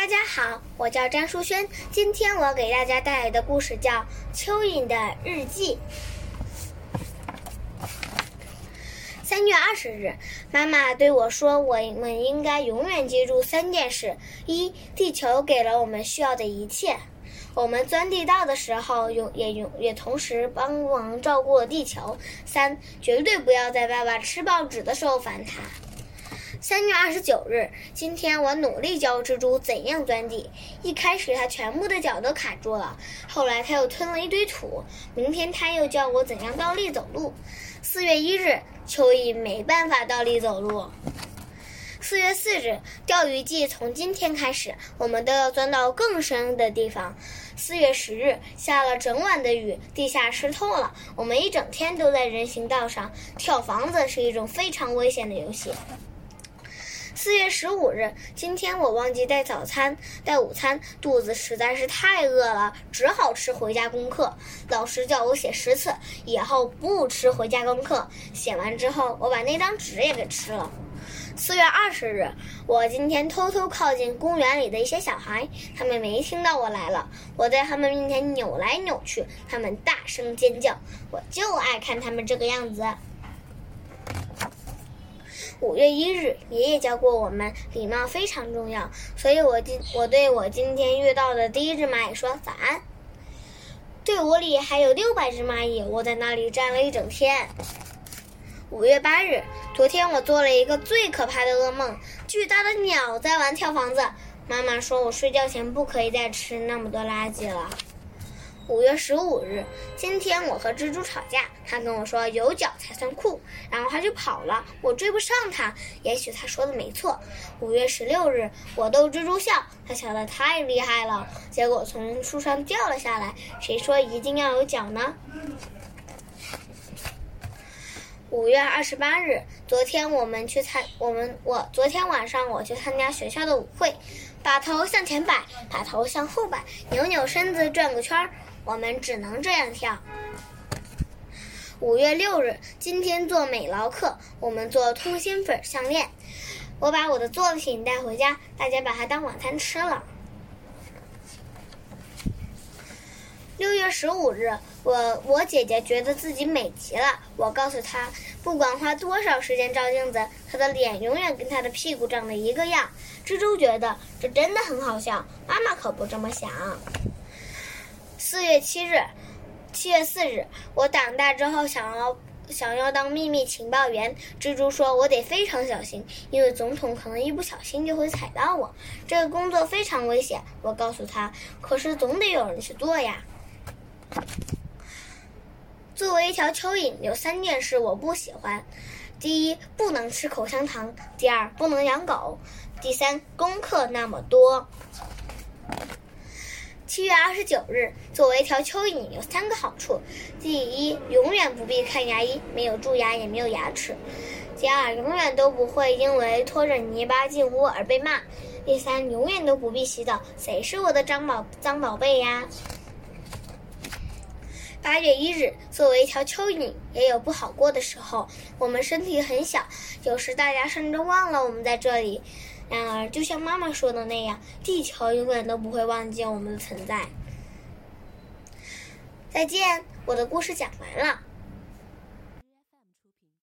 大家好，我叫张淑轩。今天我给大家带来的故事叫《蚯蚓的日记》。三月二十日，妈妈对我说：“我们应该永远记住三件事：一，地球给了我们需要的一切；我们钻地道的时候，永也永也同时帮忙照顾了地球；三，绝对不要在爸爸吃报纸的时候烦他。”三月二十九日，今天我努力教蜘蛛怎样钻地。一开始，它全部的脚都卡住了，后来它又吞了一堆土。明天，它又教我怎样倒立走路。四月一日，蚯蚓没办法倒立走路。四月四日，钓鱼季从今天开始，我们都要钻到更深的地方。四月十日，下了整晚的雨，地下湿透了，我们一整天都在人行道上跳房子，是一种非常危险的游戏。四月十五日，今天我忘记带早餐、带午餐，肚子实在是太饿了，只好吃回家功课。老师叫我写十次，以后不吃回家功课。写完之后，我把那张纸也给吃了。四月二十日，我今天偷偷靠近公园里的一些小孩，他们没听到我来了。我在他们面前扭来扭去，他们大声尖叫，我就爱看他们这个样子。五月一日，爷爷教过我们礼貌非常重要，所以我今我对我今天遇到的第一只蚂蚁说早安。队伍里还有六百只蚂蚁，我在那里站了一整天。五月八日，昨天我做了一个最可怕的噩梦，巨大的鸟在玩跳房子。妈妈说我睡觉前不可以再吃那么多垃圾了。五月十五日，今天我和蜘蛛吵架，他跟我说有脚才算酷，然后他就跑了，我追不上他。也许他说的没错。五月十六日，我逗蜘蛛笑，他笑得太厉害了，结果从树上掉了下来。谁说一定要有脚呢？五月二十八日，昨天我们去参我们我昨天晚上我去参加学校的舞会，把头向前摆，把头向后摆，扭扭身子转个圈儿。我们只能这样跳。五月六日，今天做美劳课，我们做通心粉项链。我把我的作品带回家，大家把它当晚餐吃了。六月十五日，我我姐姐觉得自己美极了。我告诉她，不管花多少时间照镜子，她的脸永远跟她的屁股长得一个样。蜘蛛觉得这真的很好笑，妈妈可不这么想。四月七日，七月四日，我长大之后想要想要当秘密情报员。蜘蛛说：“我得非常小心，因为总统可能一不小心就会踩到我。这个工作非常危险。”我告诉他：“可是总得有人去做呀。”作为一条蚯蚓，有三件事我不喜欢：第一，不能吃口香糖；第二，不能养狗；第三，功课那么多。七月二十九日，作为一条蚯蚓，有三个好处：第一，永远不必看牙医，没有蛀牙，也没有牙齿；第二，永远都不会因为拖着泥巴进屋而被骂；第三，永远都不必洗澡。谁是我的脏宝脏宝贝呀？八月一日，作为一条蚯蚓，也有不好过的时候。我们身体很小，有时大家甚至忘了我们在这里。然而，就像妈妈说的那样，地球永远都不会忘记我们的存在。再见，我的故事讲完了。